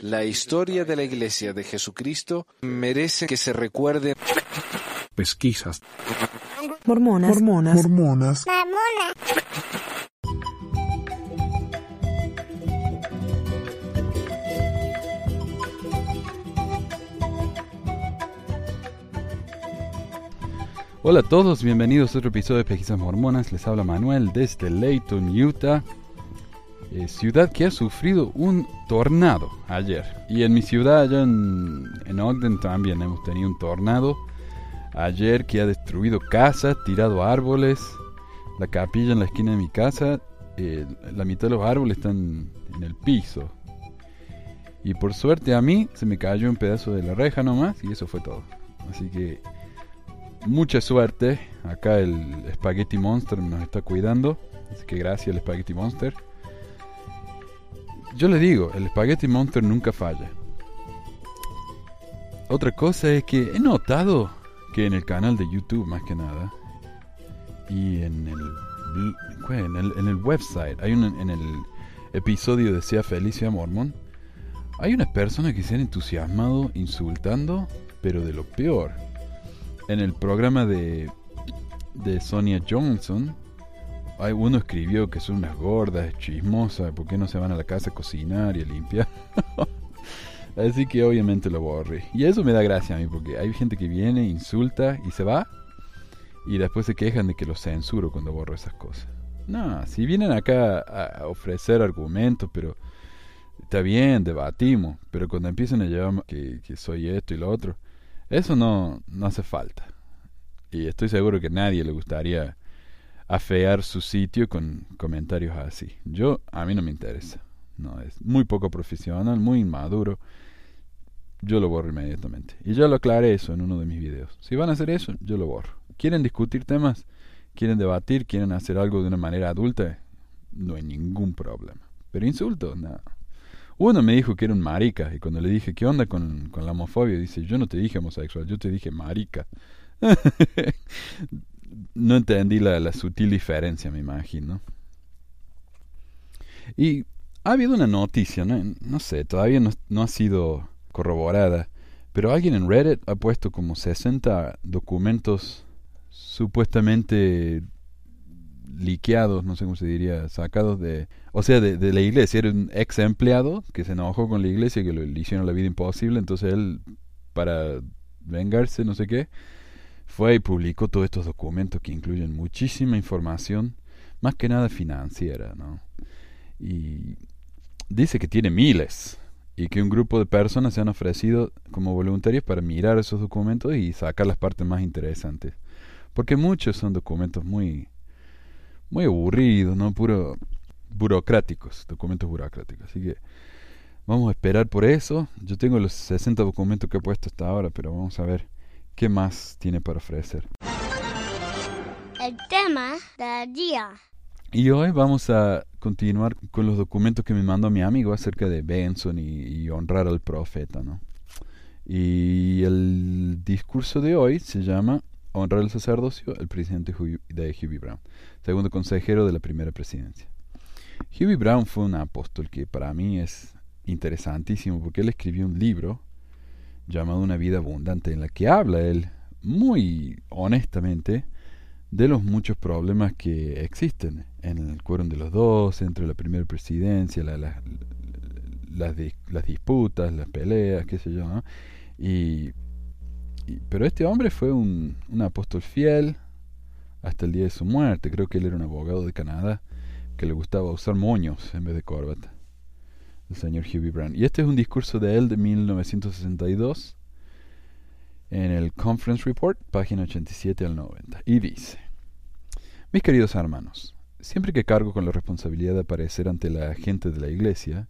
La historia de la Iglesia de Jesucristo merece que se recuerde. Pesquisas. Mormonas. Mormonas. Mormonas. Hola a todos, bienvenidos a otro episodio de Pesquisas Mormonas. Les habla Manuel desde Layton, Utah, eh, ciudad que ha sufrido un tornado ayer. Y en mi ciudad, allá en, en Ogden, también hemos tenido un tornado ayer que ha destruido casas, tirado árboles. La capilla en la esquina de mi casa, eh, la mitad de los árboles están en el piso. Y por suerte a mí se me cayó un pedazo de la reja nomás y eso fue todo. Así que mucha suerte. Acá el Spaghetti Monster nos está cuidando. Así que gracias al Spaghetti Monster. Yo le digo, el Spaghetti Monster nunca falla. Otra cosa es que he notado que en el canal de YouTube más que nada y en el, en el, en el website, hay un, en el episodio de Sea Felicia Mormon, hay unas personas que se han entusiasmado insultando, pero de lo peor en el programa de, de Sonia Johnson, hay uno escribió que son unas gordas, chismosas, ¿por qué no se van a la casa a cocinar y a limpiar? Así que obviamente lo borré. Y eso me da gracia a mí, porque hay gente que viene, insulta y se va, y después se quejan de que lo censuro cuando borro esas cosas. No, si vienen acá a ofrecer argumentos, pero está bien, debatimos, pero cuando empiezan a llevar que, que soy esto y lo otro, eso no, no hace falta. Y estoy seguro que a nadie le gustaría afear su sitio con comentarios así. Yo, a mí no me interesa. No, es muy poco profesional, muy inmaduro. Yo lo borro inmediatamente. Y ya lo aclaré eso en uno de mis videos. Si van a hacer eso, yo lo borro. ¿Quieren discutir temas? ¿Quieren debatir? ¿Quieren hacer algo de una manera adulta? No hay ningún problema. Pero insultos, nada. Uno me dijo que era un marica y cuando le dije, ¿qué onda con, con la homofobia? Dice, yo no te dije homosexual, yo te dije marica. no entendí la, la sutil diferencia, me imagino. Y ha habido una noticia, no, no sé, todavía no, no ha sido corroborada, pero alguien en Reddit ha puesto como 60 documentos supuestamente liqueados, no sé cómo se diría, sacados de, o sea, de, de la iglesia. Era un ex empleado que se enojó con la iglesia, que le hicieron la vida imposible, entonces él, para vengarse, no sé qué, fue y publicó todos estos documentos que incluyen muchísima información, más que nada financiera, ¿no? Y dice que tiene miles y que un grupo de personas se han ofrecido como voluntarios para mirar esos documentos y sacar las partes más interesantes. Porque muchos son documentos muy muy aburridos, ¿no? Puro burocráticos, documentos burocráticos. Así que vamos a esperar por eso. Yo tengo los 60 documentos que he puesto hasta ahora, pero vamos a ver qué más tiene para ofrecer. El tema del día. Y hoy vamos a continuar con los documentos que me mandó mi amigo acerca de Benson y, y honrar al profeta, ¿no? Y el discurso de hoy se llama Honrar al sacerdocio, el presidente de Huey Brown, segundo consejero de la primera presidencia. Huey Brown fue un apóstol que para mí es interesantísimo porque él escribió un libro llamado Una vida abundante en la que habla él muy honestamente de los muchos problemas que existen en el quórum de los dos, entre la primera presidencia, la- la- las, dis- las disputas, las peleas, qué sé yo, ¿no? Y, y- pero este hombre fue un, un apóstol fiel hasta el día de su muerte. Creo que él era un abogado de Canadá que le gustaba usar moños en vez de corbata. El señor Huey Brown. Y este es un discurso de él de 1962 en el Conference Report, página 87 al 90. Y dice, mis queridos hermanos, siempre que cargo con la responsabilidad de aparecer ante la gente de la iglesia,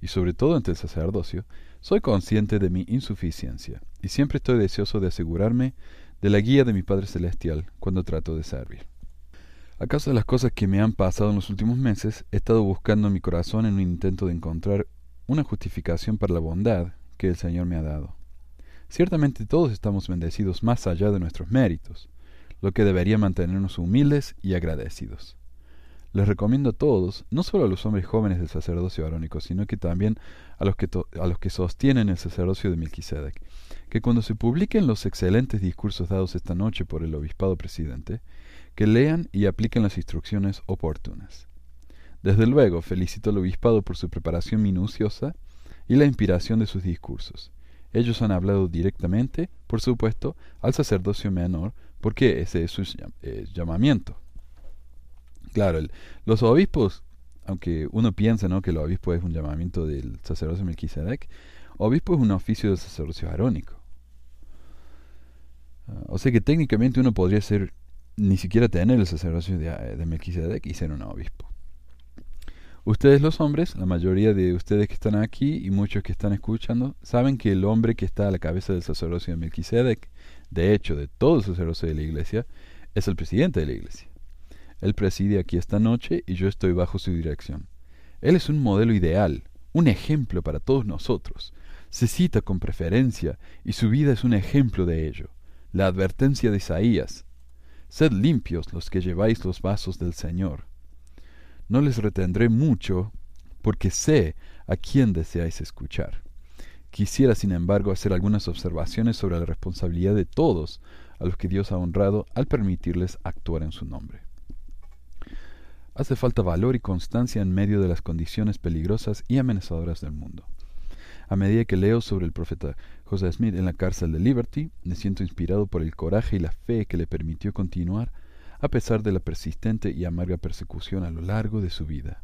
y sobre todo ante el sacerdocio, soy consciente de mi insuficiencia, y siempre estoy deseoso de asegurarme de la guía de mi Padre Celestial cuando trato de servir. A causa de las cosas que me han pasado en los últimos meses, he estado buscando mi corazón en un intento de encontrar una justificación para la bondad que el Señor me ha dado. Ciertamente todos estamos bendecidos más allá de nuestros méritos, lo que debería mantenernos humildes y agradecidos. les recomiendo a todos, no solo a los hombres jóvenes del sacerdocio arónico, sino que también a los que, a los que sostienen el sacerdocio de Melquisedec, que cuando se publiquen los excelentes discursos dados esta noche por el obispado presidente, que lean y apliquen las instrucciones oportunas. Desde luego, felicito al obispado por su preparación minuciosa y la inspiración de sus discursos. Ellos han hablado directamente, por supuesto, al sacerdocio menor, porque ese es su eh, llamamiento. Claro, los obispos, aunque uno piensa que el obispo es un llamamiento del sacerdocio Melquisedec, obispo es un oficio del sacerdocio arónico. Ah, o sea que técnicamente uno podría ser, ni siquiera tener el sacerdocio de, de Melquisedec y ser un obispo. Ustedes los hombres, la mayoría de ustedes que están aquí y muchos que están escuchando, saben que el hombre que está a la cabeza del sacerdocio de Melquisedec, de hecho de todo el sacerdocio de la iglesia, es el presidente de la iglesia. Él preside aquí esta noche y yo estoy bajo su dirección. Él es un modelo ideal, un ejemplo para todos nosotros. Se cita con preferencia y su vida es un ejemplo de ello. La advertencia de Isaías. Sed limpios los que lleváis los vasos del Señor no les retendré mucho, porque sé a quién deseáis escuchar. Quisiera, sin embargo, hacer algunas observaciones sobre la responsabilidad de todos a los que Dios ha honrado al permitirles actuar en su nombre. Hace falta valor y constancia en medio de las condiciones peligrosas y amenazadoras del mundo. A medida que leo sobre el profeta José Smith en la cárcel de Liberty, me siento inspirado por el coraje y la fe que le permitió continuar a pesar de la persistente y amarga persecución a lo largo de su vida.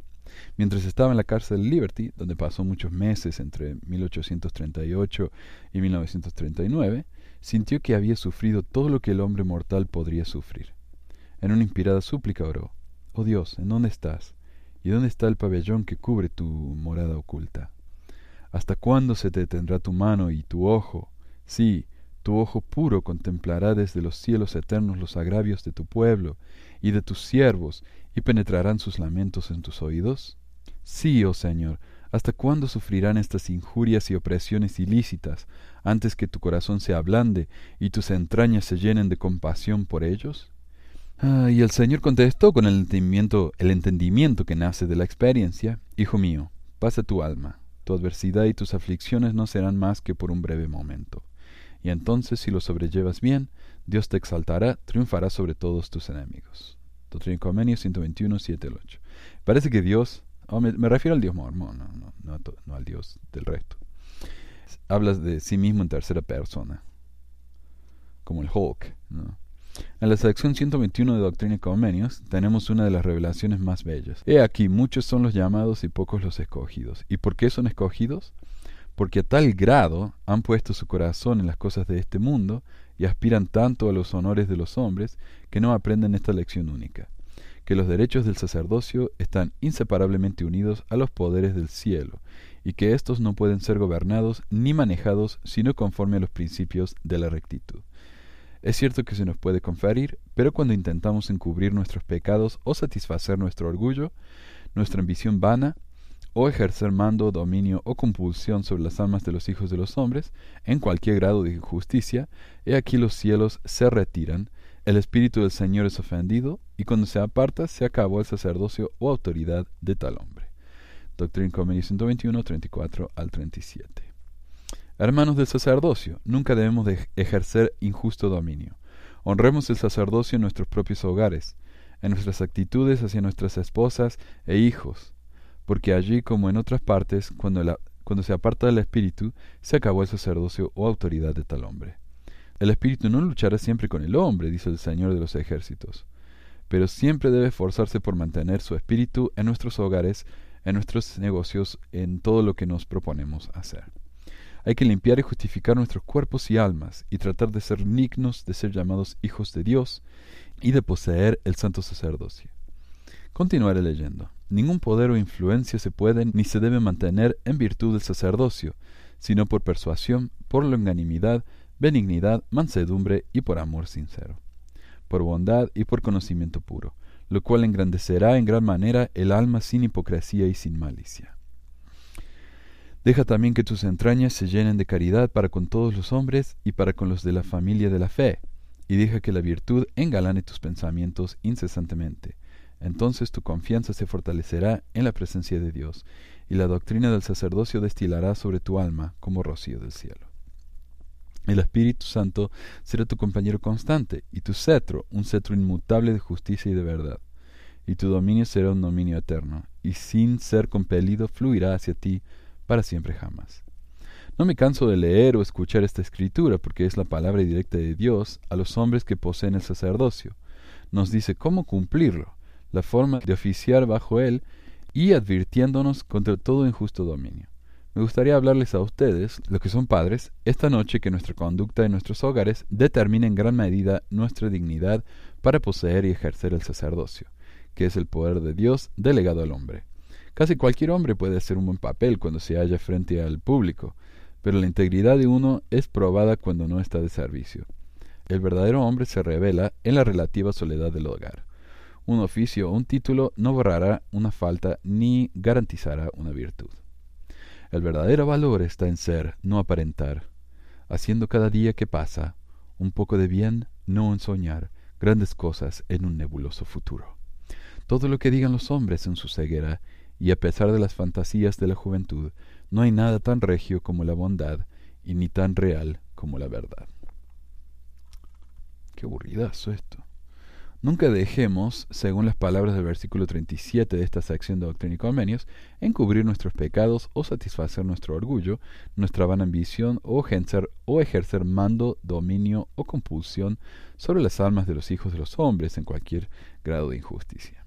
Mientras estaba en la cárcel de Liberty, donde pasó muchos meses entre 1838 y 1939, sintió que había sufrido todo lo que el hombre mortal podría sufrir. En una inspirada súplica oró, Oh Dios, ¿en dónde estás? ¿Y dónde está el pabellón que cubre tu morada oculta? ¿Hasta cuándo se te detendrá tu mano y tu ojo? Sí, tu ojo puro contemplará desde los cielos eternos los agravios de tu pueblo y de tus siervos, y penetrarán sus lamentos en tus oídos? Sí, oh Señor, ¿hasta cuándo sufrirán estas injurias y opresiones ilícitas, antes que tu corazón se ablande y tus entrañas se llenen de compasión por ellos? Ah, y el Señor contestó con el entendimiento, el entendimiento que nace de la experiencia, Hijo mío, pasa tu alma, tu adversidad y tus aflicciones no serán más que por un breve momento y entonces si lo sobrellevas bien, Dios te exaltará, triunfará sobre todos tus enemigos. Doctrina y Convenio 121, 7 al 8. Parece que Dios, oh, me, refiero al Dios mormón, no, no, no, al Dios del resto. Hablas de sí mismo en tercera persona, como el Hulk. En la sección 121 de Doctrina y tenemos una de las revelaciones más bellas. He aquí, muchos son los llamados y pocos los escogidos. ¿Y por qué son escogidos? porque a tal grado han puesto su corazón en las cosas de este mundo y aspiran tanto a los honores de los hombres que no aprenden esta lección única, que los derechos del sacerdocio están inseparablemente unidos a los poderes del cielo, y que éstos no pueden ser gobernados ni manejados sino conforme a los principios de la rectitud. Es cierto que se nos puede conferir, pero cuando intentamos encubrir nuestros pecados o satisfacer nuestro orgullo, nuestra ambición vana, o ejercer mando, dominio o compulsión sobre las almas de los hijos de los hombres, en cualquier grado de injusticia, he aquí los cielos se retiran, el Espíritu del Señor es ofendido, y cuando se aparta se acabó el sacerdocio o autoridad de tal hombre. Doctrina Convenio 121, 34 al 37. Hermanos del sacerdocio, nunca debemos de ejercer injusto dominio. Honremos el sacerdocio en nuestros propios hogares, en nuestras actitudes hacia nuestras esposas e hijos, porque allí como en otras partes, cuando, cuando se aparta del espíritu, se acabó el sacerdocio o autoridad de tal hombre. El espíritu no luchará siempre con el hombre, dice el Señor de los ejércitos, pero siempre debe esforzarse por mantener su espíritu en nuestros hogares, en nuestros negocios, en todo lo que nos proponemos hacer. Hay que limpiar y justificar nuestros cuerpos y almas, y tratar de ser dignos de ser llamados hijos de Dios y de poseer el santo sacerdocio. Continuaré leyendo. Ningún poder o influencia se puede ni se debe mantener en virtud del sacerdocio, sino por persuasión, por longanimidad, benignidad, mansedumbre y por amor sincero, por bondad y por conocimiento puro, lo cual engrandecerá en gran manera el alma sin hipocresía y sin malicia. Deja también que tus entrañas se llenen de caridad para con todos los hombres y para con los de la familia de la fe, y deja que la virtud engalane tus pensamientos incesantemente, Entonces tu confianza se fortalecerá en la presencia de Dios, y la doctrina del sacerdocio destilará sobre tu alma como rocío del cielo. El Espíritu Santo será tu compañero constante, y tu cetro un cetro inmutable de justicia y de verdad. Y tu dominio será un dominio eterno, y sin ser compelido fluirá hacia ti para siempre jamás. No me canso de leer o escuchar esta escritura, porque es la palabra directa de Dios a los hombres que poseen el sacerdocio. Nos dice cómo cumplirlo, la forma de oficiar bajo él, y advirtiéndonos contra todo injusto dominio. Me gustaría hablarles a ustedes, los que son padres, esta noche que nuestra conducta en nuestros hogares determina en gran medida nuestra dignidad para poseer y ejercer el sacerdocio, que es el poder de Dios delegado al hombre. Casi cualquier hombre puede hacer un buen papel cuando se halla frente al público, pero la integridad de uno es probada cuando no está de servicio. El verdadero hombre se revela en la relativa soledad del hogar. Un oficio o un título no borrará una falta ni garantizará una virtud. El verdadero valor está en ser, no aparentar, haciendo cada día que pasa un poco de bien, no en soñar grandes cosas en un nebuloso futuro. Todo lo que digan los hombres en su ceguera, y a pesar de las fantasías de la juventud, no hay nada tan regio como la bondad, y ni tan real como la verdad. Qué aburridazo esto. Nunca dejemos, según las palabras del versículo 37 de esta sección de Doctrina y Convenios, encubrir nuestros pecados o satisfacer nuestro orgullo, nuestra vana ambición o ejercer, o ejercer mando, dominio o compulsión sobre las almas de los hijos de los hombres en cualquier grado de injusticia.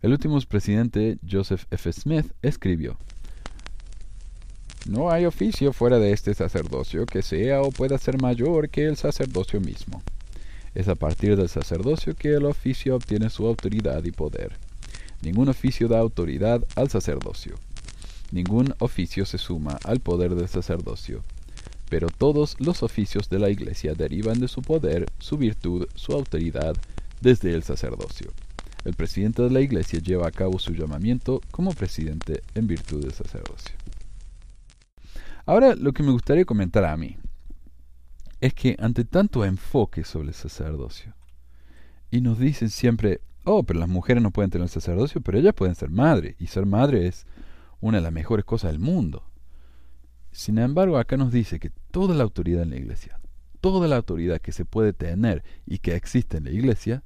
El último presidente, Joseph F. Smith, escribió, No hay oficio fuera de este sacerdocio que sea o pueda ser mayor que el sacerdocio mismo. Es a partir del sacerdocio que el oficio obtiene su autoridad y poder. Ningún oficio da autoridad al sacerdocio. Ningún oficio se suma al poder del sacerdocio. Pero todos los oficios de la Iglesia derivan de su poder, su virtud, su autoridad, desde el sacerdocio. El presidente de la Iglesia lleva a cabo su llamamiento como presidente en virtud del sacerdocio. Ahora lo que me gustaría comentar a mí, es que ante tanto enfoque sobre el sacerdocio, y nos dicen siempre, oh, pero las mujeres no pueden tener sacerdocio, pero ellas pueden ser madre, y ser madre es una de las mejores cosas del mundo. Sin embargo, acá nos dice que toda la autoridad en la iglesia, toda la autoridad que se puede tener y que existe en la iglesia,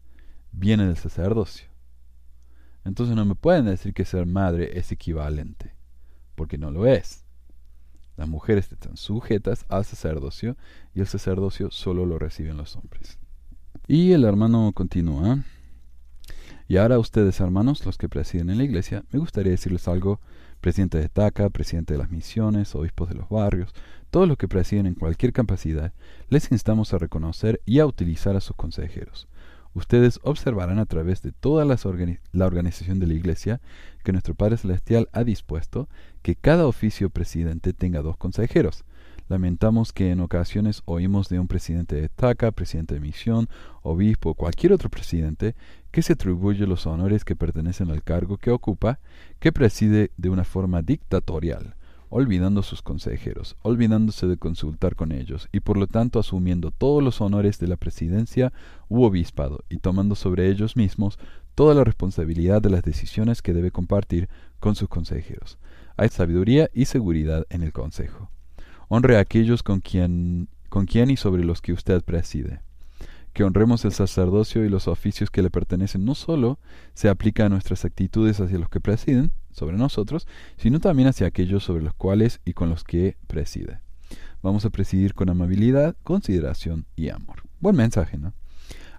viene del sacerdocio. Entonces no me pueden decir que ser madre es equivalente, porque no lo es. Las mujeres están sujetas al sacerdocio y el sacerdocio solo lo reciben los hombres. Y el hermano continúa. Y ahora ustedes, hermanos, los que presiden en la iglesia, me gustaría decirles algo. Presidente de TACA, presidente de las misiones, obispos de los barrios, todos los que presiden en cualquier capacidad, les instamos a reconocer y a utilizar a sus consejeros. Ustedes observarán a través de toda la organización de la Iglesia que nuestro Padre Celestial ha dispuesto que cada oficio presidente tenga dos consejeros. Lamentamos que en ocasiones oímos de un presidente de TACA, presidente de misión, obispo o cualquier otro presidente que se atribuye los honores que pertenecen al cargo que ocupa, que preside de una forma dictatorial, olvidando sus consejeros, olvidándose de consultar con ellos, y por lo tanto asumiendo todos los honores de la presidencia u obispado, y tomando sobre ellos mismos toda la responsabilidad de las decisiones que debe compartir con sus consejeros. Hay sabiduría y seguridad en el consejo. Honre a aquellos con quien, con quien y sobre los que usted preside. Que honremos el sacerdocio y los oficios que le pertenecen no solo se aplica a nuestras actitudes hacia los que presiden sobre nosotros, sino también hacia aquellos sobre los cuales y con los que preside. Vamos a presidir con amabilidad, consideración y amor. Buen mensaje, ¿no?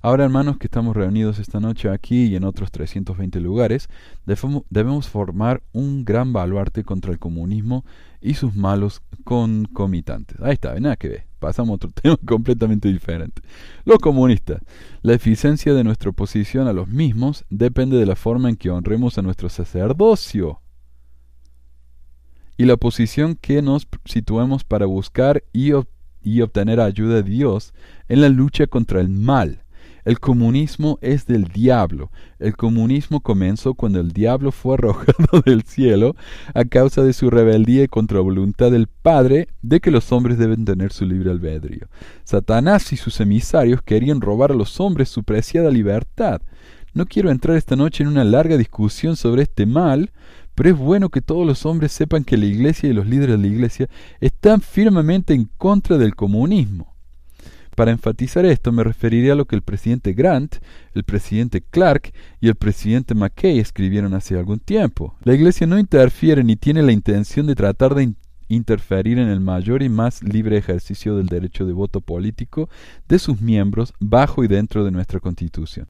Ahora, hermanos, que estamos reunidos esta noche aquí y en otros 320 lugares, debemos formar un gran baluarte contra el comunismo y sus malos concomitantes. Ahí está, nada que ver. Pasamos a otro tema completamente diferente. Los comunistas. La eficiencia de nuestra oposición a los mismos depende de la forma en que honremos a nuestro sacerdocio y la posición que nos situemos para buscar y, y obtener ayuda de Dios en la lucha contra el mal el comunismo es del diablo. El comunismo comenzó cuando el diablo fue arrojado del cielo a causa de su rebeldía contra la voluntad del Padre de que los hombres deben tener su libre albedrío. Satanás y sus emisarios querían robar a los hombres su preciada libertad. No quiero entrar esta noche en una larga discusión sobre este mal, pero es bueno que todos los hombres sepan que la Iglesia y los líderes de la Iglesia están firmemente en contra del comunismo. Para enfatizar esto me referiré a lo que el presidente Grant, el presidente Clark y el presidente McKay escribieron hace algún tiempo. La Iglesia no interfiere ni tiene la intención de tratar de interferir en el mayor y más libre ejercicio del derecho de voto político de sus miembros bajo y dentro de nuestra Constitución.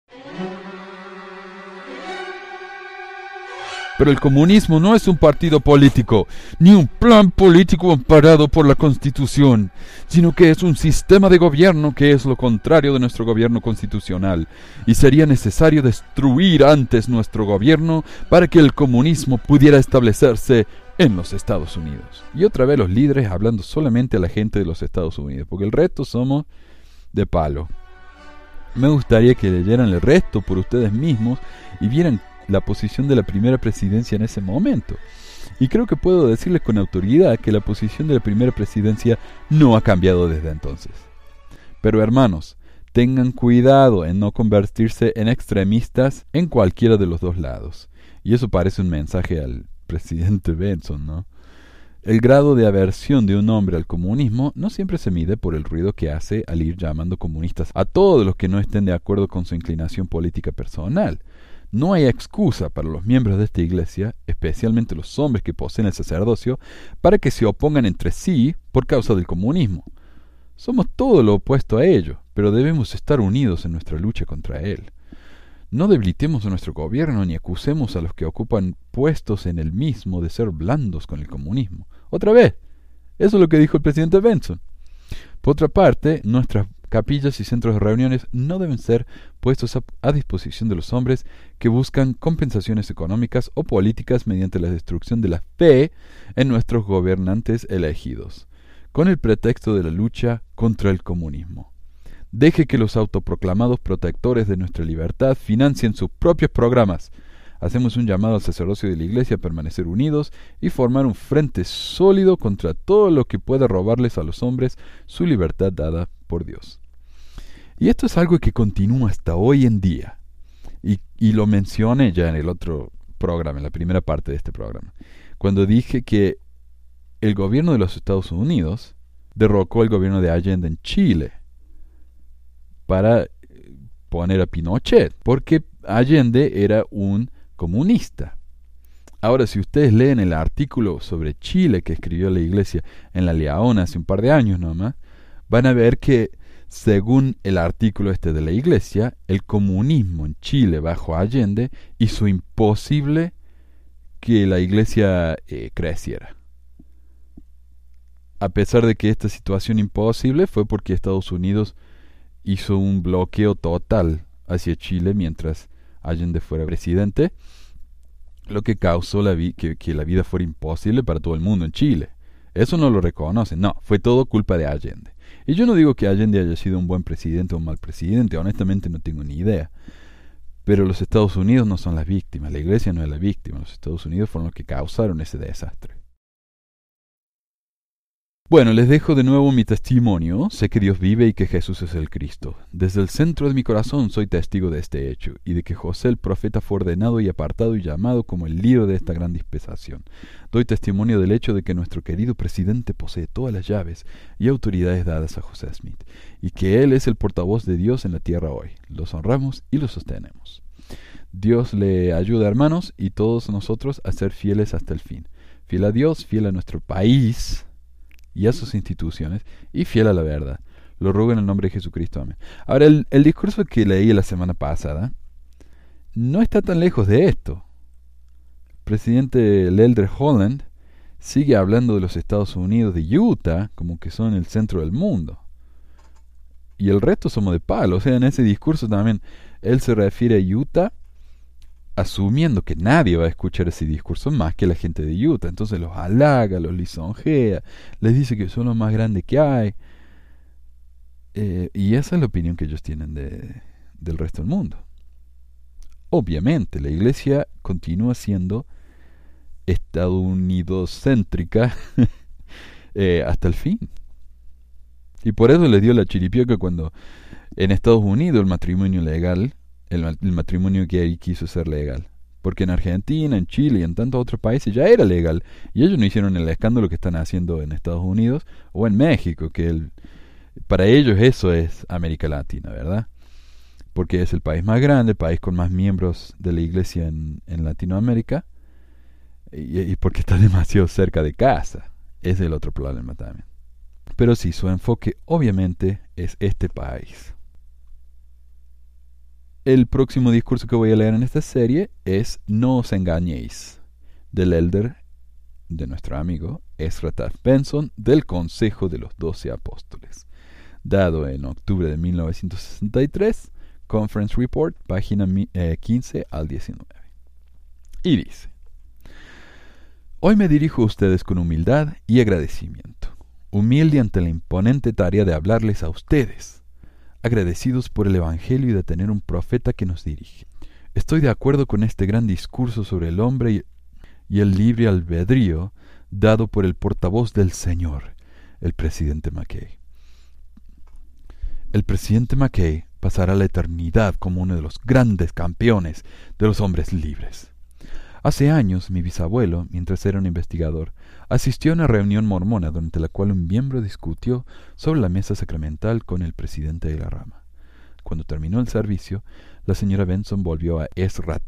Pero el comunismo no es un partido político, ni un plan político amparado por la Constitución, sino que es un sistema de gobierno que es lo contrario de nuestro gobierno constitucional, y sería necesario destruir antes nuestro gobierno para que el comunismo pudiera establecerse en los Estados Unidos. Y otra vez los líderes hablando solamente a la gente de los Estados Unidos, porque el resto somos de palo. Me gustaría que leyeran el resto por ustedes mismos y vieran la posición de la primera presidencia en ese momento. Y creo que puedo decirles con autoridad que la posición de la primera presidencia no ha cambiado desde entonces. Pero hermanos, tengan cuidado en no convertirse en extremistas en cualquiera de los dos lados. Y eso parece un mensaje al presidente Benson, ¿no? El grado de aversión de un hombre al comunismo no siempre se mide por el ruido que hace al ir llamando comunistas a todos los que no estén de acuerdo con su inclinación política personal, no hay excusa para los miembros de esta iglesia, especialmente los hombres que poseen el sacerdocio, para que se opongan entre sí por causa del comunismo. Somos todo lo opuesto a ello, pero debemos estar unidos en nuestra lucha contra él. No debilitemos a nuestro gobierno ni acusemos a los que ocupan puestos en el mismo de ser blandos con el comunismo. Otra vez, eso es lo que dijo el presidente Benson. Por otra parte, nuestras capillas y centros de reuniones no deben ser puestos a, disposición de los hombres que buscan compensaciones económicas o políticas mediante la destrucción de la fe en nuestros gobernantes elegidos, con el pretexto de la lucha contra el comunismo. Deje que los autoproclamados protectores de nuestra libertad financien sus propios programas. Hacemos un llamado al sacerdocio de la Iglesia a permanecer unidos y formar un frente sólido contra todo lo que pueda robarles a los hombres su libertad dada por Dios. Y esto es algo que continúa hasta hoy en día. Y, y lo mencioné ya en el otro programa, en la primera parte de este programa, cuando dije que el gobierno de los Estados Unidos derrocó el gobierno de Allende en Chile para poner a Pinochet, porque Allende era un comunista. Ahora, si ustedes leen el artículo sobre Chile que escribió la iglesia en La Leona hace un par de años nomás, van a ver que según el artículo este de la Iglesia, el comunismo en Chile bajo Allende hizo imposible que la Iglesia eh, creciera. A pesar de que esta situación imposible fue porque Estados Unidos hizo un bloqueo total hacia Chile mientras Allende fuera presidente, lo que causó la que, la vida fuera imposible para todo el mundo en Chile. Eso no lo reconocen, no, fue todo culpa de Allende. Y yo no digo que Allende haya sido un buen presidente o un mal presidente, honestamente no tengo ni idea. Pero los Estados Unidos no son las víctimas, la iglesia no es la víctima, los Estados Unidos fueron los que causaron ese desastre. Bueno, les dejo de nuevo mi testimonio. Sé que Dios vive y que Jesús es el Cristo. Desde el centro de mi corazón soy testigo de este hecho y de que José el profeta fue ordenado y apartado y llamado como el líder de esta gran dispensación. Doy testimonio del hecho de que nuestro querido presidente posee todas las llaves y autoridades dadas a José Smith y que él es el portavoz de Dios en la tierra hoy. Los honramos y los sostenemos. Dios le ayuda, hermanos, y todos nosotros a ser fieles hasta el fin. Fiel a Dios, fiel a nuestro país y a sus instituciones, y fiel a la verdad. Lo ruego en el nombre de Jesucristo. Amén. Ahora, el, el discurso que leí la semana pasada no está tan lejos de esto. El presidente Leldre Holland sigue hablando de los Estados Unidos, de Utah, como que son el centro del mundo. Y el resto somos de palo. O sea, en ese discurso también él se refiere a Utah asumiendo que nadie va a escuchar ese discurso más que la gente de Utah. Entonces los halaga, los lisonjea, les dice que son los más grandes que hay. Eh, y esa es la opinión que ellos tienen de, del resto del mundo. Obviamente, la iglesia continúa siendo estadounidocéntrica eh, hasta el fin. Y por eso les dio la chiripioca cuando en Estados Unidos el matrimonio legal el, el matrimonio gay quiso ser legal. Porque en Argentina, en Chile y en tantos otros países ya era legal. Y ellos no hicieron el escándalo que están haciendo en Estados Unidos o en México, que para ellos eso es América Latina, ¿verdad? Porque es el país más grande, el país con más miembros de la iglesia en, Latinoamérica, y, y porque está demasiado cerca de casa. Es el otro problema también. Pero sí, su enfoque obviamente es este país. El próximo discurso que voy a leer en esta serie es No os engañéis, del elder de nuestro amigo Ezra Taft Benson del Consejo de los Doce Apóstoles, dado en octubre de 1963, Conference Report, página 15 al 19. Y dice, Hoy me dirijo a ustedes con humildad y agradecimiento, humilde ante la imponente tarea de hablarles a ustedes, agradecidos por el Evangelio y de tener un profeta que nos dirige. Estoy de acuerdo con este gran discurso sobre el hombre y el libre albedrío dado por el portavoz del Señor, el presidente McKay. El presidente McKay pasará la eternidad como uno de los grandes campeones de los hombres libres. Hace años mi bisabuelo, mientras era un investigador, asistió a una reunión mormona durante la cual un miembro discutió sobre la mesa sacramental con el presidente de la rama. Cuando terminó el servicio, la señora Benson volvió a Ezra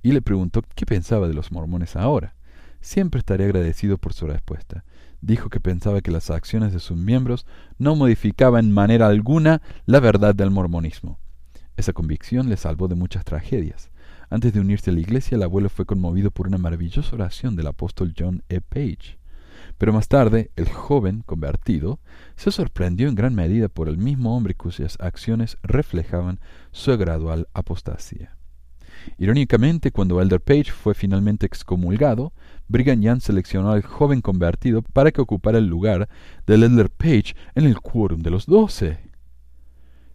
y le preguntó qué pensaba de los mormones ahora. Siempre estaré agradecido por su respuesta. Dijo que pensaba que las acciones de sus miembros no modificaban en manera alguna la verdad del mormonismo. Esa convicción le salvó de muchas tragedias. Antes de unirse a la iglesia, el abuelo fue conmovido por una maravillosa oración del apóstol John E. Page. Pero más tarde, el joven convertido se sorprendió en gran medida por el mismo hombre cuyas acciones reflejaban su gradual apostasía. Irónicamente, cuando Elder Page fue finalmente excomulgado, Brigham Young seleccionó al joven convertido para que ocupara el lugar del Elder Page en el quórum de los doce.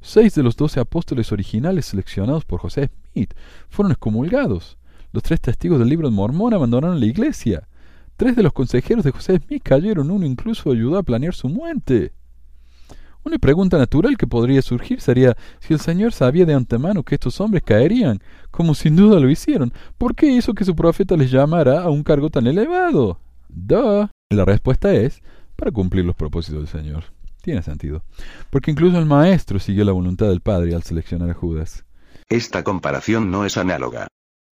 Seis de los doce apóstoles originales seleccionados por José Smith fueron excomulgados. Los tres testigos del libro de Mormón abandonaron la iglesia. Tres de los consejeros de José Smith cayeron, uno incluso ayudó a planear su muerte. Una pregunta natural que podría surgir sería si el Señor sabía de antemano que estos hombres caerían, como sin duda lo hicieron, ¿por qué hizo que su profeta les llamara a un cargo tan elevado? Duh. La respuesta es para cumplir los propósitos del Señor. Tiene sentido. Porque incluso el maestro siguió la voluntad del Padre al seleccionar a Judas. Esta comparación no es análoga.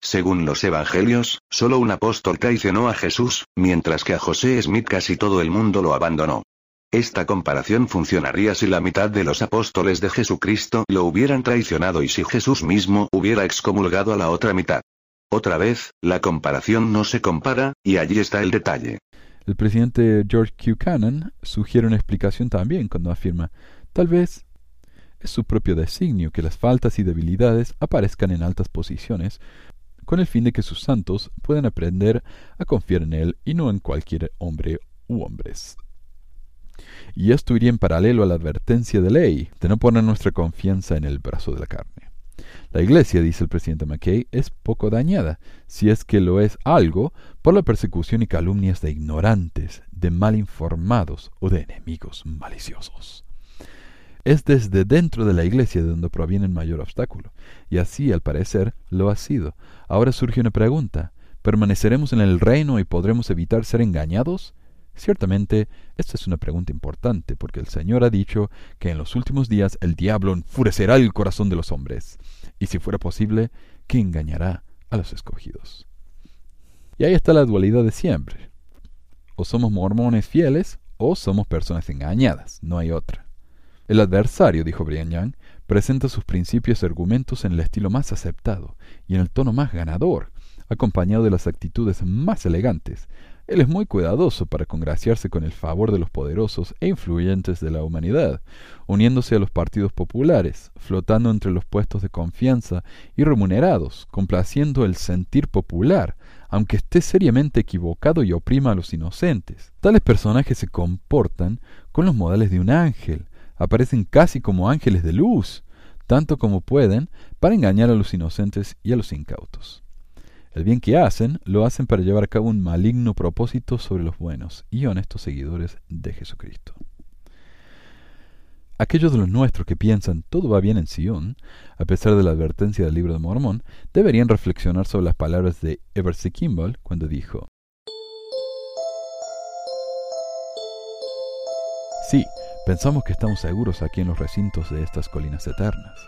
Según los evangelios, solo un apóstol traicionó a Jesús, mientras que a José Smith casi todo el mundo lo abandonó. Esta comparación funcionaría si la mitad de los apóstoles de Jesucristo lo hubieran traicionado y si Jesús mismo hubiera excomulgado a la otra mitad. Otra vez, la comparación no se compara, y allí está el detalle. El presidente George Q. Cannon sugiere una explicación también cuando afirma, tal vez es su propio designio que las faltas y debilidades aparezcan en altas posiciones, con el fin de que sus santos puedan aprender a confiar en él y no en cualquier hombre u hombres. Y esto iría en paralelo a la advertencia de ley de no poner nuestra confianza en el brazo de la carne. La Iglesia, dice el presidente McKay, es poco dañada, si es que lo es algo, por la persecución y calumnias de ignorantes, de mal informados o de enemigos maliciosos. Es desde dentro de la Iglesia de donde proviene el mayor obstáculo, y así, al parecer, lo ha sido. Ahora surge una pregunta. ¿Permaneceremos en el reino y podremos evitar ser engañados? Ciertamente, esta es una pregunta importante, porque el Señor ha dicho que en los últimos días el diablo enfurecerá el corazón de los hombres y si fuera posible, que engañará a los escogidos. Y ahí está la dualidad de siempre. O somos mormones fieles o somos personas engañadas, no hay otra. El adversario, dijo Brian Young, presenta sus principios y argumentos en el estilo más aceptado y en el tono más ganador, acompañado de las actitudes más elegantes, él es muy cuidadoso para congraciarse con el favor de los poderosos e influyentes de la humanidad, uniéndose a los partidos populares, flotando entre los puestos de confianza y remunerados, complaciendo el sentir popular, aunque esté seriamente equivocado y oprima a los inocentes. Tales personajes se comportan con los modales de un ángel, aparecen casi como ángeles de luz, tanto como pueden, para engañar a los inocentes y a los incautos. El bien que hacen, lo hacen para llevar a cabo un maligno propósito sobre los buenos y honestos seguidores de Jesucristo. aquellos de los nuestros que piensan todo va bien en Sion, a pesar de la advertencia del libro de Mormón, deberían reflexionar sobre las palabras de Eversey Kimball cuando dijo, Sí, pensamos que estamos seguros aquí en los recintos de estas colinas eternas,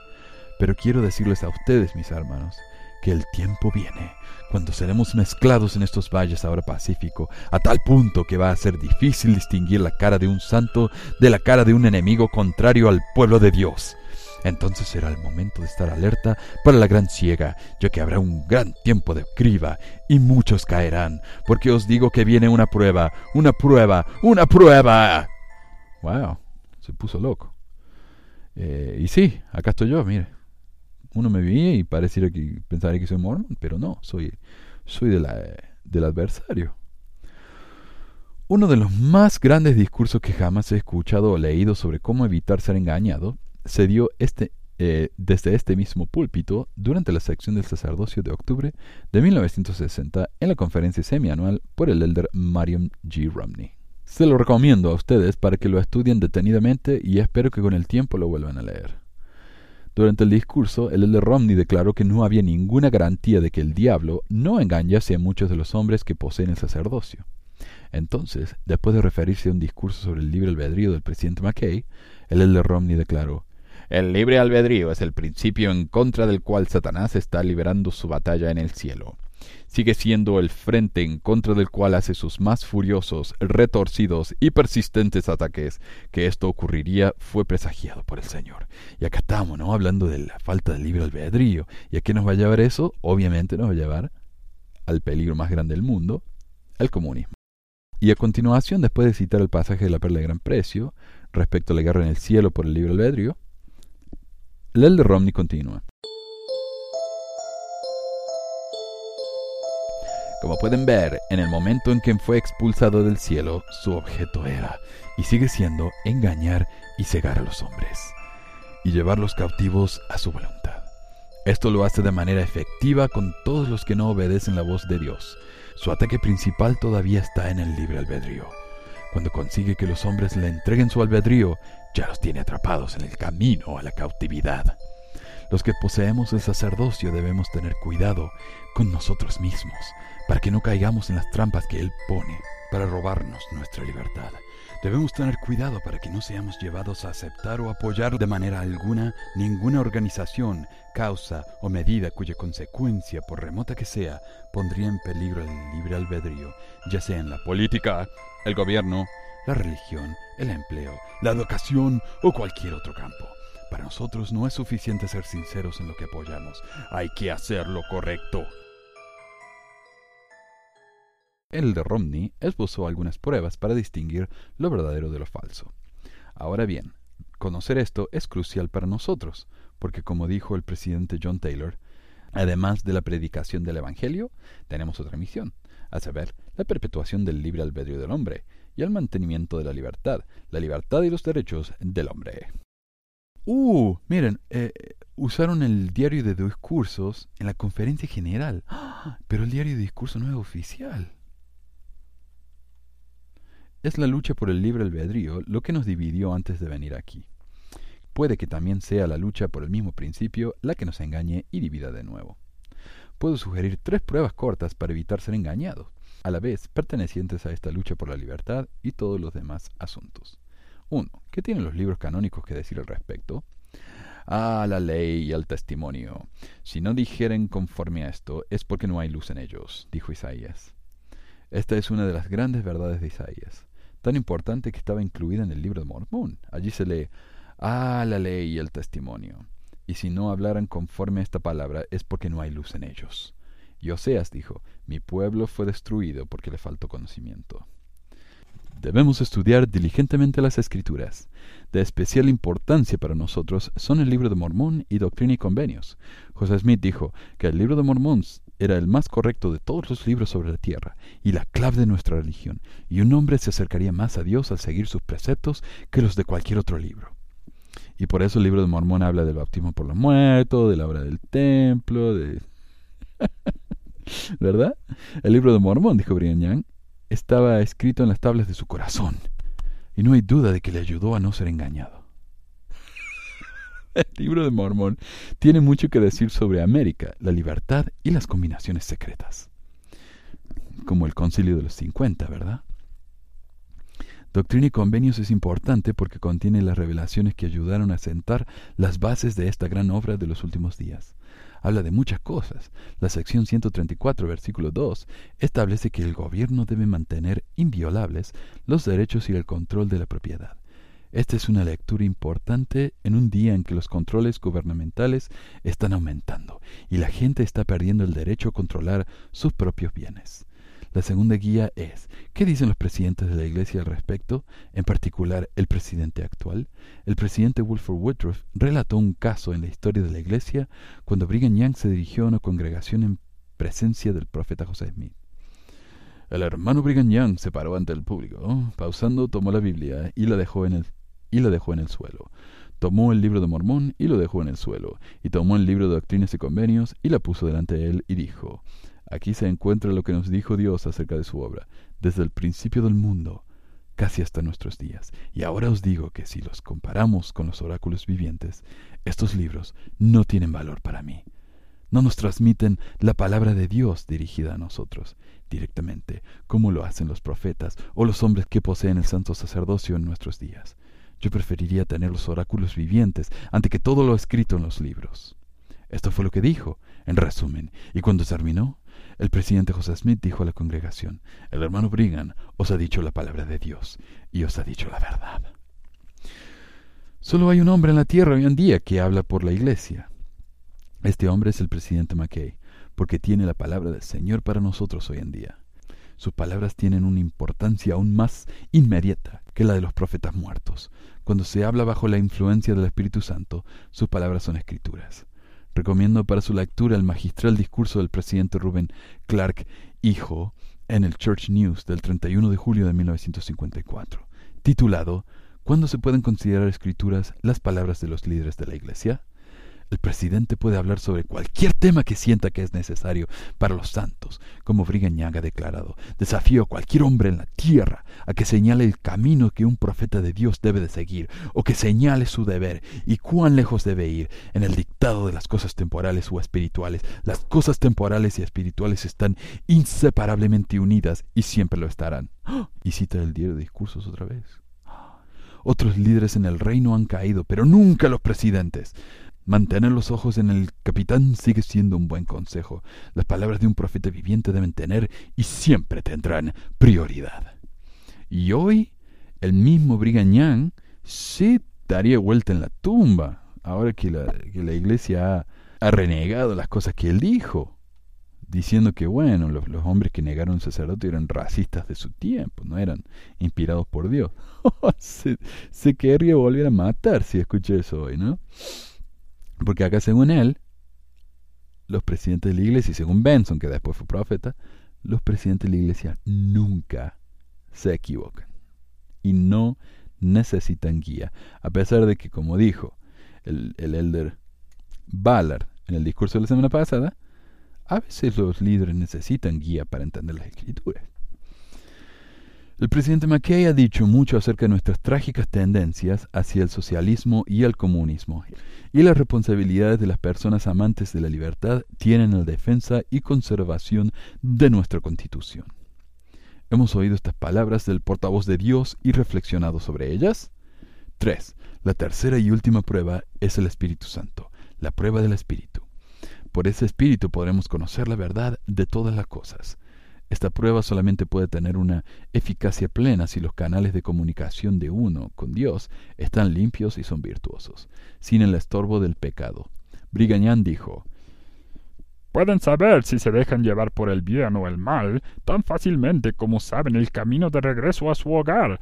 pero quiero decirles a ustedes, mis hermanos, que el tiempo viene cuando seremos mezclados en estos valles ahora pacífico, a tal punto que va a ser difícil distinguir la cara de un santo de la cara de un enemigo contrario al pueblo de Dios. Entonces será el momento de estar alerta para la gran ciega, ya que habrá un gran tiempo de criba, y muchos caerán, porque os digo que viene una prueba, una prueba, una prueba. Wow, se puso loco. Eh, y sí, acá estoy yo, mire uno me veía y pareciera que pensaría que soy mormón, pero no, soy, soy del adversario. Uno de los más grandes discursos que jamás he escuchado o leído sobre cómo evitar ser engañado se dio este, eh, desde este mismo púlpito durante la sección del sacerdocio de octubre de 1960 en la conferencia semianual por el elder Marion G. Romney. Se lo recomiendo a ustedes para que lo estudien detenidamente y espero que con el tiempo lo vuelvan a leer. Durante el discurso, el elder Romney declaró que no había ninguna garantía de que el diablo no engañase a muchos de los hombres que poseen el sacerdocio. Entonces, después de referirse a un discurso sobre el libre albedrío del presidente McKay, el elder Romney declaró El libre albedrío es el principio en contra del cual Satanás está liberando su batalla en el cielo sigue siendo el frente en contra del cual hace sus más furiosos, retorcidos y persistentes ataques. Que esto ocurriría fue presagiado por el Señor. Y acá estamos, ¿no? Hablando de la falta de libre albedrío. ¿Y a qué nos va a llevar eso? Obviamente nos va a llevar al peligro más grande del mundo, el comunismo. Y a continuación, después de citar el pasaje de la perla de gran precio, respecto a la guerra en el cielo por el libre albedrío, el de Romney continúa. Como pueden ver, en el momento en que fue expulsado del cielo, su objeto era, y sigue siendo, engañar y cegar a los hombres, y llevarlos cautivos a su voluntad. Esto lo hace de manera efectiva con todos los que no obedecen la voz de Dios. Su ataque principal todavía está en el libre albedrío. Cuando consigue que los hombres le entreguen su albedrío, ya los tiene atrapados en el camino a la cautividad. Los que poseemos el sacerdocio debemos tener cuidado con nosotros mismos, para que no caigamos en las trampas que Él pone para robarnos nuestra libertad. Debemos tener cuidado para que no seamos llevados a aceptar o apoyar de manera alguna ninguna organización, causa o medida cuya consecuencia, por remota que sea, pondría en peligro el libre albedrío, ya sea en la política, el gobierno, la religión, el empleo, la educación o cualquier otro campo. Para nosotros no es suficiente ser sinceros en lo que apoyamos, hay que hacer lo correcto. El de Romney esbozó algunas pruebas para distinguir lo verdadero de lo falso. Ahora bien, conocer esto es crucial para nosotros, porque como dijo el presidente John Taylor, además de la predicación del Evangelio, tenemos otra misión, a saber, la perpetuación del libre albedrío del hombre y el mantenimiento de la libertad, la libertad y los derechos del hombre. Uh, miren, eh, usaron el diario de discursos en la conferencia general, pero el diario de discursos no es oficial. Es la lucha por el libre albedrío lo que nos dividió antes de venir aquí. Puede que también sea la lucha por el mismo principio la que nos engañe y divida de nuevo. Puedo sugerir tres pruebas cortas para evitar ser engañados, a la vez pertenecientes a esta lucha por la libertad y todos los demás asuntos. 1. ¿Qué tienen los libros canónicos que decir al respecto? Ah, la ley y el testimonio. Si no dijeren conforme a esto, es porque no hay luz en ellos, dijo Isaías. Esta es una de las grandes verdades de Isaías tan importante que estaba incluida en el libro de Mormón. Allí se lee, ah, la ley y el testimonio. Y si no hablaran conforme a esta palabra es porque no hay luz en ellos. Y Oseas dijo, mi pueblo fue destruido porque le faltó conocimiento. Debemos estudiar diligentemente las escrituras. De especial importancia para nosotros son el libro de Mormón y Doctrina y Convenios. José Smith dijo que el libro de Mormón era el más correcto de todos los libros sobre la tierra y la clave de nuestra religión, y un hombre se acercaría más a Dios al seguir sus preceptos que los de cualquier otro libro. Y por eso el libro de Mormón habla del bautismo por los muertos, de la obra del templo, de... ¿Verdad? El libro de Mormón, dijo Brian Young, estaba escrito en las tablas de su corazón, y no hay duda de que le ayudó a no ser engañado. el libro de Mormón tiene mucho que decir sobre América, la libertad y las combinaciones secretas. Como el concilio de los 50, ¿verdad? Doctrina y Convenios es importante porque contiene las revelaciones que ayudaron a sentar las bases de esta gran obra de los últimos días. Habla de muchas cosas. La sección 134, versículo 2, establece que el gobierno debe mantener inviolables los derechos y el control de la propiedad. Esta es una lectura importante en un día en que los controles gubernamentales están aumentando y la gente está perdiendo el derecho a controlar sus propios bienes. La segunda guía es, ¿qué dicen los presidentes de la Iglesia al respecto? En particular, el presidente actual. El presidente Wilford Woodruff relató un caso en la historia de la Iglesia cuando Brigham Young se dirigió a una congregación en presencia del profeta José Smith. El hermano Brigham Young se paró ante el público, pausando tomó la Biblia y la dejó en el, y la dejó en el suelo. Tomó el libro de Mormón y lo dejó en el suelo, y tomó el libro de Doctrinas y Convenios y la puso delante de él y dijo, Aquí se encuentra lo que nos dijo Dios acerca de su obra, desde el principio del mundo, casi hasta nuestros días. Y ahora os digo que si los comparamos con los oráculos vivientes, estos libros no tienen valor para mí. No nos transmiten la palabra de Dios dirigida a nosotros directamente, como lo hacen los profetas o los hombres que poseen el santo sacerdocio en nuestros días. Yo preferiría tener los oráculos vivientes ante que todo lo escrito en los libros. Esto fue lo que dijo, en resumen, y cuando terminó, el presidente José Smith dijo a la congregación, el hermano Brigham os ha dicho la palabra de Dios y os ha dicho la verdad. Solo hay un hombre en la tierra hoy en día que habla por la iglesia. Este hombre es el presidente McKay, porque tiene la palabra del Señor para nosotros hoy en día. Sus palabras tienen una importancia aún más inmediata que la de los profetas muertos. Cuando se habla bajo la influencia del Espíritu Santo, sus palabras son escrituras. Recomiendo para su lectura el magistral discurso del presidente Rubén Clark, hijo, en el Church News del 31 de julio de 1954, titulado ¿Cuándo se pueden considerar escrituras las palabras de los líderes de la Iglesia? El presidente puede hablar sobre cualquier tema que sienta que es necesario para los santos, como Brigham ha declarado. Desafío a cualquier hombre en la tierra a que señale el camino que un profeta de Dios debe de seguir, o que señale su deber y cuán lejos debe ir en el dictado de las cosas temporales o espirituales. Las cosas temporales y espirituales están inseparablemente unidas y siempre lo estarán. Y cita el diario de discursos otra vez. Otros líderes en el reino han caído, pero nunca los presidentes. Mantener los ojos en el capitán sigue siendo un buen consejo. Las palabras de un profeta viviente deben tener y siempre tendrán prioridad. Y hoy, el mismo Brigañán se daría vuelta en la tumba, ahora que la, que la iglesia ha, renegado las cosas que él dijo, diciendo que, bueno, los, hombres que negaron al sacerdote eran racistas de su tiempo, no eran inspirados por Dios. se, se querría volver a matar si escuché eso hoy, ¿no? Porque acá, según él, los presidentes de la iglesia, y según Benson, que después fue profeta, los presidentes de la iglesia nunca se equivocan y no necesitan guía. A pesar de que, como dijo el, el elder Ballard en el discurso de la semana pasada, a veces los líderes necesitan guía para entender las escrituras. El presidente McKay ha dicho mucho acerca de nuestras trágicas tendencias hacia el socialismo y el comunismo, y las responsabilidades de las personas amantes de la libertad tienen la defensa y conservación de nuestra Constitución. ¿Hemos oído estas palabras del portavoz de Dios y reflexionado sobre ellas? 3. La tercera y última prueba es el Espíritu Santo, la prueba del Espíritu. Por ese Espíritu podremos conocer la verdad de todas las cosas. Esta prueba solamente puede tener una eficacia plena si los canales de comunicación de uno con Dios están limpios y son virtuosos, sin el estorbo del pecado. Brigañán dijo, Pueden saber si se dejan llevar por el bien o el mal tan fácilmente como saben el camino de regreso a su hogar,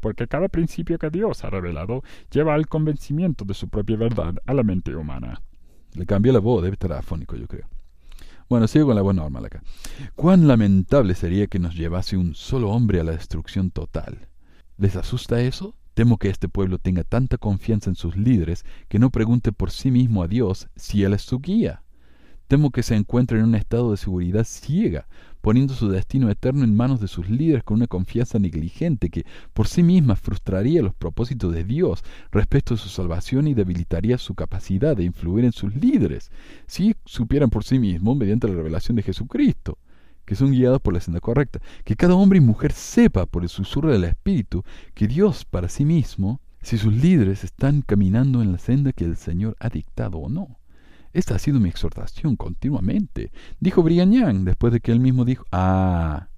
porque cada principio que Dios ha revelado lleva al convencimiento de su propia verdad a la mente humana. Le cambió la voz, debe estar afónico, yo creo. Bueno, sigo con la voz normal acá. Cuán lamentable sería que nos llevase un solo hombre a la destrucción total. ¿Les asusta eso? Temo que este pueblo tenga tanta confianza en sus líderes que no pregunte por sí mismo a Dios si Él es su guía. Temo que se encuentre en un estado de seguridad ciega, poniendo su destino eterno en manos de sus líderes con una confianza negligente que por sí misma frustraría los propósitos de Dios respecto a su salvación y debilitaría su capacidad de influir en sus líderes, si supieran por sí mismos mediante la revelación de Jesucristo que son guiados por la senda correcta. Que cada hombre y mujer sepa por el susurro del Espíritu que Dios para sí mismo, si sus líderes están caminando en la senda que el Señor ha dictado o no. Esta ha sido mi exhortación continuamente. Dijo Brigham después de que él mismo dijo, ah,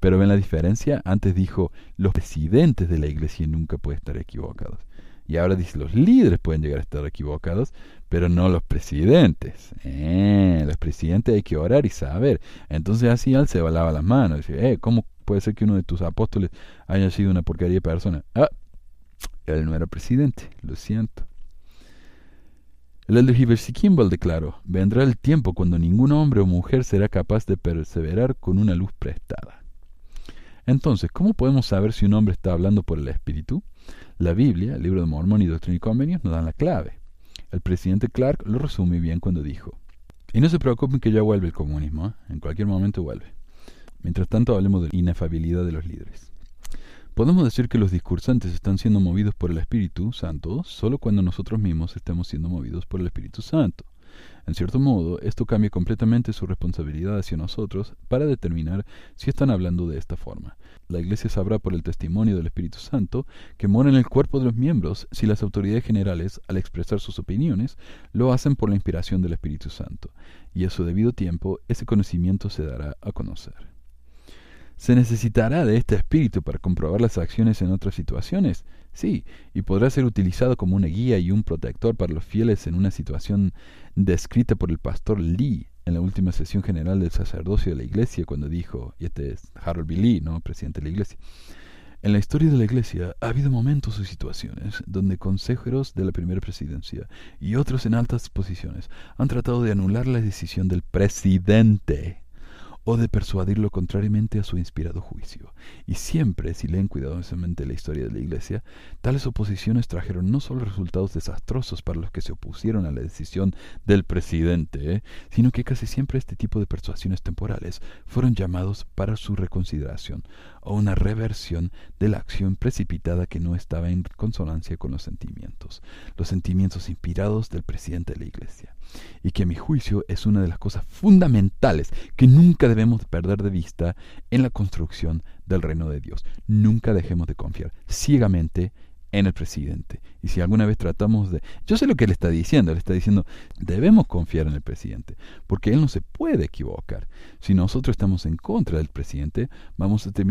pero ven la diferencia, antes dijo, los presidentes de la iglesia nunca pueden estar equivocados. Y ahora dice, los líderes pueden llegar a estar equivocados, pero no los presidentes. Eh, los presidentes hay que orar y saber. Entonces así él se lava las manos. Dice, eh, ¿cómo puede ser que uno de tus apóstoles haya sido una porquería de persona? Ah, él no era presidente, lo siento. El elder Kimball declaró, vendrá el tiempo cuando ningún hombre o mujer será capaz de perseverar con una luz prestada. Entonces, ¿cómo podemos saber si un hombre está hablando por el Espíritu? La Biblia, el libro de Mormón y Doctrina y Convenios nos dan la clave. El presidente Clark lo resume bien cuando dijo, y no se preocupen que ya vuelve el comunismo, ¿eh? en cualquier momento vuelve. Mientras tanto hablemos de la inefabilidad de los líderes. Podemos decir que los discursantes están siendo movidos por el Espíritu Santo solo cuando nosotros mismos estemos siendo movidos por el Espíritu Santo. En cierto modo, esto cambia completamente su responsabilidad hacia nosotros para determinar si están hablando de esta forma. La Iglesia sabrá por el testimonio del Espíritu Santo que mora en el cuerpo de los miembros si las autoridades generales, al expresar sus opiniones, lo hacen por la inspiración del Espíritu Santo, y a su debido tiempo ese conocimiento se dará a conocer. ¿Se necesitará de este espíritu para comprobar las acciones en otras situaciones? Sí, y podrá ser utilizado como una guía y un protector para los fieles en una situación descrita por el pastor Lee en la última sesión general del sacerdocio de la iglesia cuando dijo, y este es Harold B. Lee, ¿no? presidente de la iglesia, en la historia de la Iglesia ha habido momentos y situaciones donde consejeros de la primera presidencia y otros en altas posiciones han tratado de anular la decisión del presidente o de persuadirlo contrariamente a su inspirado juicio. Y siempre, si leen cuidadosamente la historia de la Iglesia, tales oposiciones trajeron no solo resultados desastrosos para los que se opusieron a la decisión del presidente, ¿eh? sino que casi siempre este tipo de persuasiones temporales fueron llamados para su reconsideración o una reversión de la acción precipitada que no estaba en consonancia con los sentimientos, los sentimientos inspirados del presidente de la Iglesia, y que a mi juicio es una de las cosas fundamentales que nunca debemos perder de vista en la construcción del reino de Dios. Nunca dejemos de confiar ciegamente en el presidente. Y si alguna vez tratamos de... Yo sé lo que él está diciendo, él está diciendo, debemos confiar en el presidente, porque él no se puede equivocar. Si nosotros estamos en contra del presidente, vamos a terminar